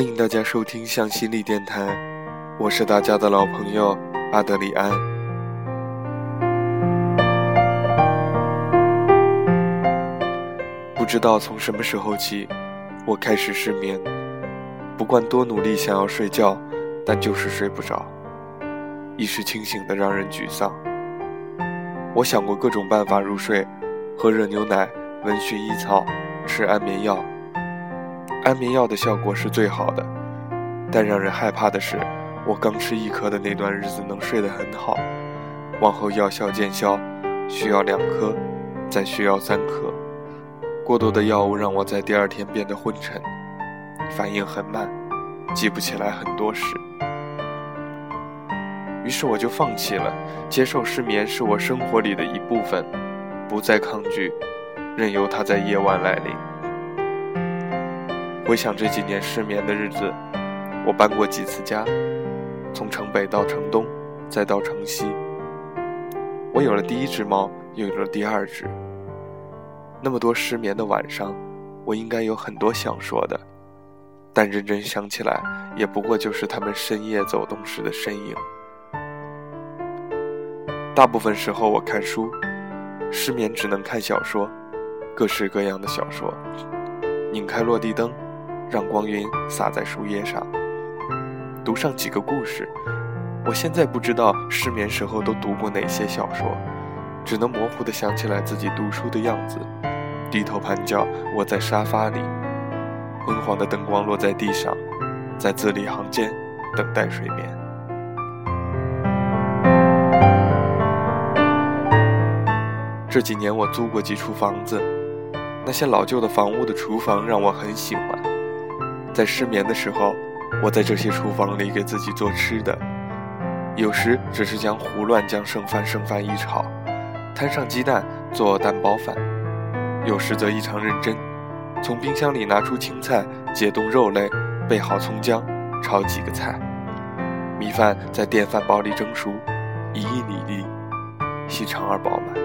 欢迎大家收听向心力电台，我是大家的老朋友阿德里安。不知道从什么时候起，我开始失眠，不管多努力想要睡觉，但就是睡不着，意识清醒的让人沮丧。我想过各种办法入睡，喝热牛奶，闻薰衣草，吃安眠药。安眠药的效果是最好的，但让人害怕的是，我刚吃一颗的那段日子能睡得很好，往后药效见效，需要两颗，再需要三颗。过多的药物让我在第二天变得昏沉，反应很慢，记不起来很多事。于是我就放弃了，接受失眠是我生活里的一部分，不再抗拒，任由它在夜晚来临。回想这几年失眠的日子，我搬过几次家，从城北到城东，再到城西。我有了第一只猫，又有了第二只。那么多失眠的晚上，我应该有很多想说的，但认真想起来，也不过就是他们深夜走动时的身影。大部分时候我看书，失眠只能看小说，各式各样的小说，拧开落地灯。让光晕洒在书页上，读上几个故事。我现在不知道失眠时候都读过哪些小说，只能模糊地想起来自己读书的样子。低头盘脚窝在沙发里，昏黄的灯光落在地上，在字里行间等待睡眠。这几年我租过几处房子，那些老旧的房屋的厨房让我很喜欢。在失眠的时候，我在这些厨房里给自己做吃的，有时只是将胡乱将剩饭剩饭一炒，摊上鸡蛋做蛋包饭；有时则异常认真，从冰箱里拿出青菜，解冻肉类，备好葱姜，炒几个菜。米饭在电饭煲里蒸熟，一粒一粒，细长而饱满。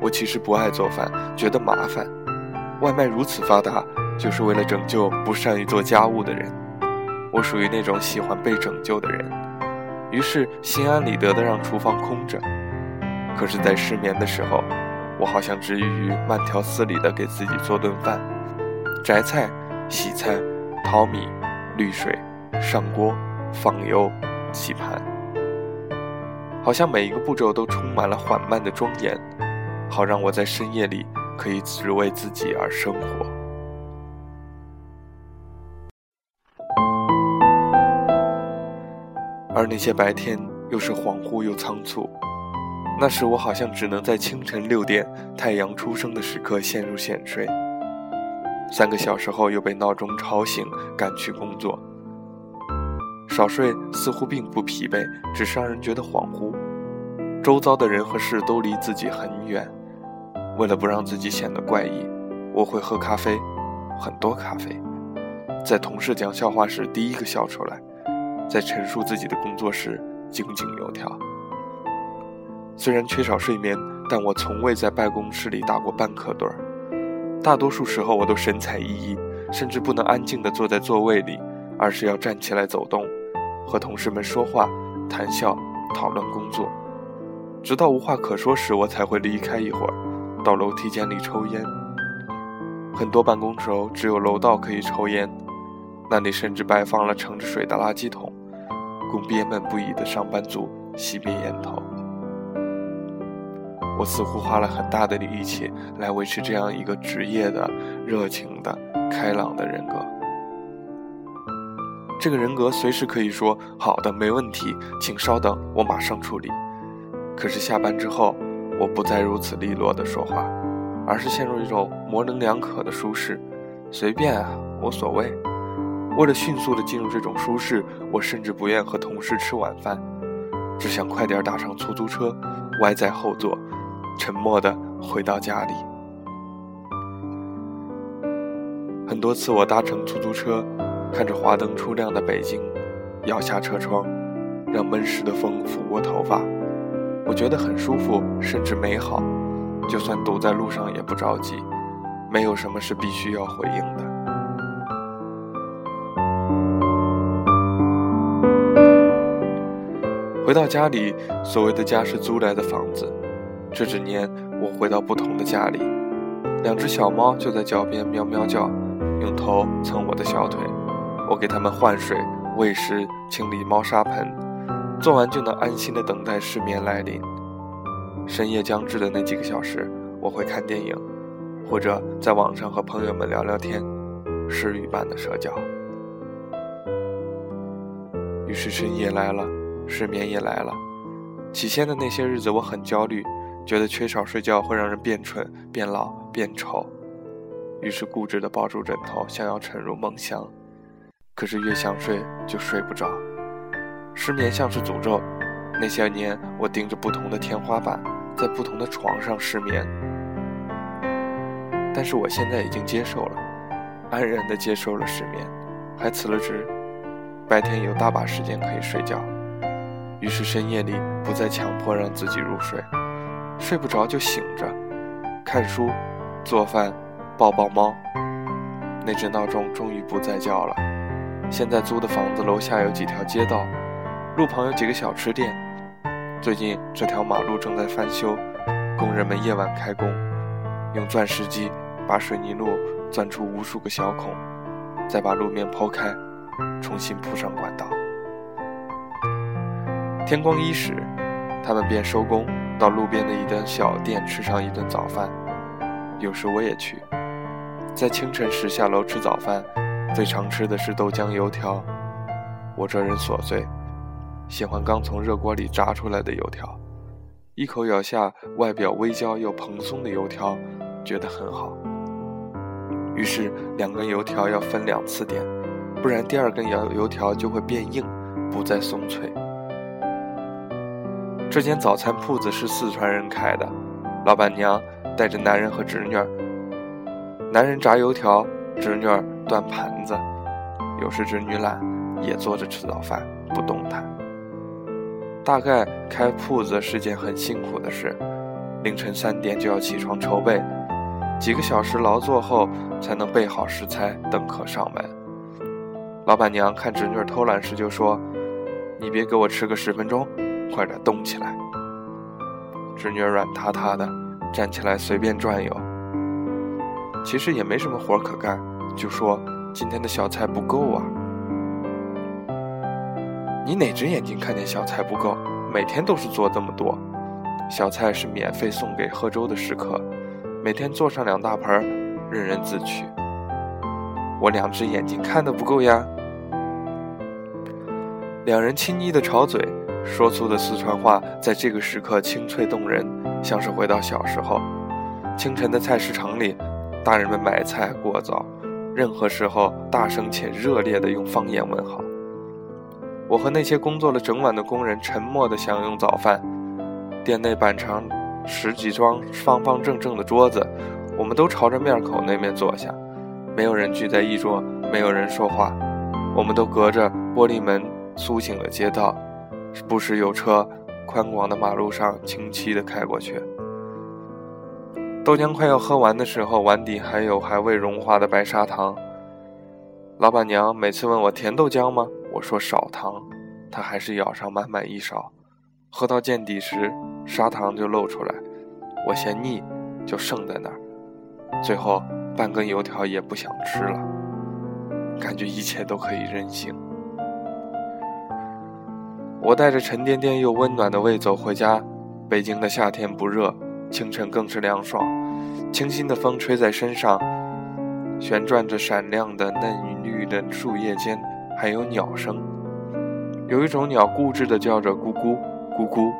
我其实不爱做饭，觉得麻烦，外卖如此发达。就是为了拯救不善于做家务的人，我属于那种喜欢被拯救的人，于是心安理得地让厨房空着。可是，在失眠的时候，我好像执于慢条斯理地给自己做顿饭：摘菜、洗菜、淘米、滤水、上锅、放油、洗盘，好像每一个步骤都充满了缓慢的庄严，好让我在深夜里可以只为自己而生活。而那些白天又是恍惚又仓促，那时我好像只能在清晨六点太阳出生的时刻陷入浅睡，三个小时后又被闹钟吵醒赶去工作。少睡似乎并不疲惫，只是让人觉得恍惚，周遭的人和事都离自己很远。为了不让自己显得怪异，我会喝咖啡，很多咖啡，在同事讲笑话时第一个笑出来。在陈述自己的工作时井井有条。虽然缺少睡眠，但我从未在办公室里打过半刻盹儿。大多数时候我都神采奕奕，甚至不能安静地坐在座位里，而是要站起来走动，和同事们说话、谈笑、讨论工作。直到无话可说时，我才会离开一会儿，到楼梯间里抽烟。很多办公楼只有楼道可以抽烟，那里甚至摆放了盛着水的垃圾桶。供憋闷不已的上班族熄灭烟头。我似乎花了很大的力气来维持这样一个职业的、热情的、开朗的人格。这个人格随时可以说“好的，没问题，请稍等，我马上处理”。可是下班之后，我不再如此利落的说话，而是陷入一种模棱两可的舒适，随便啊，无所谓。为了迅速的进入这种舒适，我甚至不愿和同事吃晚饭，只想快点打上出租车，歪在后座，沉默地回到家里。很多次我搭乘出租车，看着华灯初亮的北京，摇下车窗，让闷湿的风拂过头发，我觉得很舒服，甚至美好。就算堵在路上也不着急，没有什么是必须要回应的。回到家里，所谓的家是租来的房子。这几年，我回到不同的家里，两只小猫就在脚边喵喵叫，用头蹭我的小腿。我给它们换水、喂食、清理猫砂盆，做完就能安心的等待失眠来临。深夜将至的那几个小时，我会看电影，或者在网上和朋友们聊聊天，失语般的社交。于是深夜来了，失眠也来了。起先的那些日子，我很焦虑，觉得缺少睡觉会让人变蠢、变老、变丑，于是固执地抱住枕头，想要沉入梦乡。可是越想睡就睡不着，失眠像是诅咒。那些年，我盯着不同的天花板，在不同的床上失眠。但是我现在已经接受了，安然地接受了失眠，还辞了职。白天有大把时间可以睡觉，于是深夜里不再强迫让自己入睡，睡不着就醒着，看书、做饭、抱抱猫。那只闹钟终于不再叫了。现在租的房子楼下有几条街道，路旁有几个小吃店。最近这条马路正在翻修，工人们夜晚开工，用钻石机把水泥路钻出无数个小孔，再把路面剖开，重新铺上管道。天光一时，他们便收工，到路边的一家小店吃上一顿早饭。有时我也去，在清晨时下楼吃早饭，最常吃的是豆浆油条。我这人琐碎。喜欢刚从热锅里炸出来的油条，一口咬下外表微焦又蓬松的油条，觉得很好。于是两根油条要分两次点，不然第二根油油条就会变硬，不再松脆。这间早餐铺子是四川人开的，老板娘带着男人和侄女儿，男人炸油条，侄女儿端盘子，有时侄女懒，也坐着吃早饭，不动弹。大概开铺子是件很辛苦的事，凌晨三点就要起床筹备，几个小时劳作后才能备好食材等客上门。老板娘看侄女偷懒时就说：“你别给我吃个十分钟，快点动起来。”侄女软塌塌的站起来随便转悠，其实也没什么活可干，就说今天的小菜不够啊。你哪只眼睛看见小菜不够？每天都是做这么多，小菜是免费送给喝粥的食客，每天做上两大盆，任人自取。我两只眼睛看的不够呀。两人轻昵的吵嘴，说出的四川话在这个时刻清脆动人，像是回到小时候。清晨的菜市场里，大人们买菜过早，任何时候大声且热烈地用方言问好。我和那些工作了整晚的工人沉默地享用早饭。店内板长十几张方方正正的桌子，我们都朝着面口那面坐下，没有人聚在一桌，没有人说话。我们都隔着玻璃门苏醒了街道，不时有车宽广的马路上清晰的开过去。豆浆快要喝完的时候，碗底还有还未融化的白砂糖。老板娘每次问我甜豆浆吗？我说少糖，他还是舀上满满一勺，喝到见底时，砂糖就露出来。我嫌腻，就剩在那儿。最后半根油条也不想吃了，感觉一切都可以任性。我带着沉甸甸又温暖的胃走回家。北京的夏天不热，清晨更是凉爽，清新的风吹在身上，旋转着闪亮的嫩绿的树叶间。还有鸟声，有一种鸟固执地叫着“咕咕咕咕”，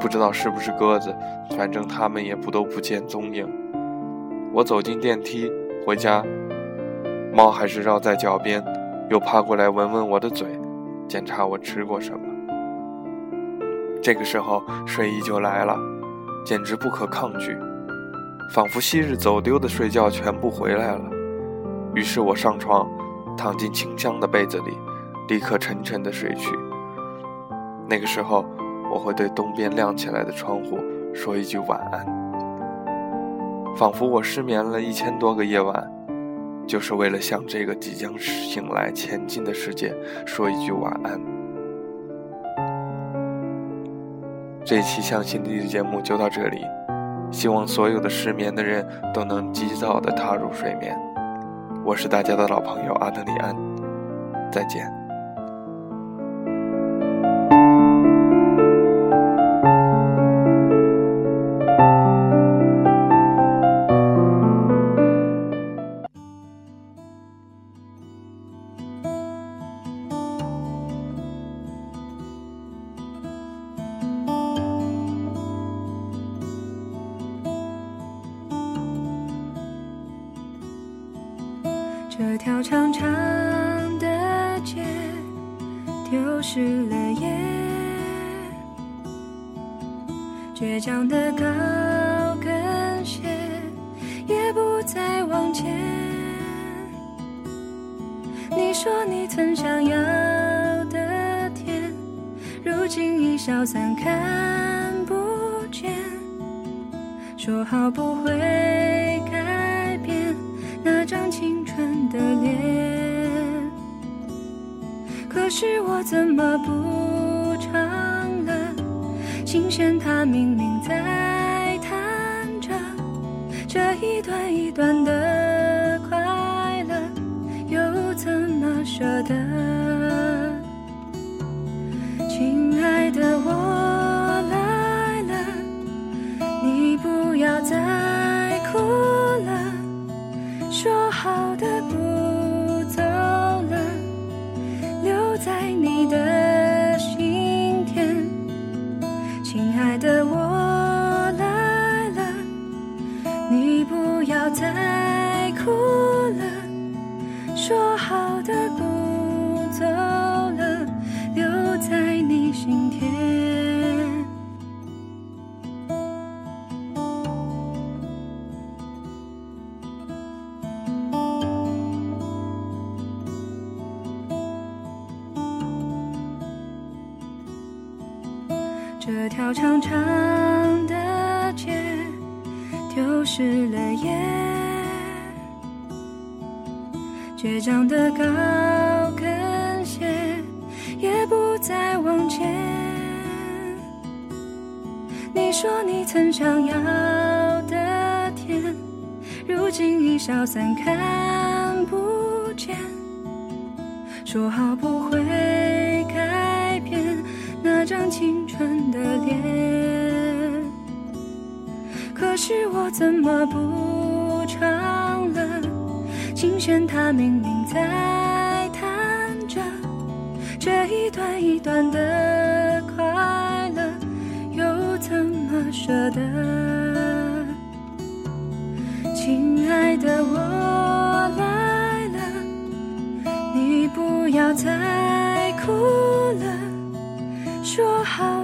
不知道是不是鸽子，反正它们也不都不见踪影。我走进电梯回家，猫还是绕在脚边，又趴过来闻闻我的嘴，检查我吃过什么。这个时候睡意就来了，简直不可抗拒，仿佛昔日走丢的睡觉全部回来了。于是我上床。躺进清香的被子里，立刻沉沉的睡去。那个时候，我会对东边亮起来的窗户说一句晚安，仿佛我失眠了一千多个夜晚，就是为了向这个即将醒来前进的世界说一句晚安。这一期向心力的节目就到这里，希望所有的失眠的人都能及早的踏入睡眠。我是大家的老朋友阿德里安，再见。长长的街丢失了夜，倔强的高跟鞋也不再往前。你说你曾想要的天，如今已消散看不见。说好不会可是我怎么不唱了？琴弦它明明在弹着，这一段一段的快乐，又怎么舍得？亲爱的，我来了，你不要再哭了。说好的条长长的街丢失了夜，倔强的高跟鞋也不再往前。你说你曾想要的天，如今已消散看不见。说好不会改变那张青春的脸，可是我怎么不唱了？琴弦它明明在弹着，这一段一段的快乐，又怎么舍得？亲爱的，我来了。你不要再哭了，说好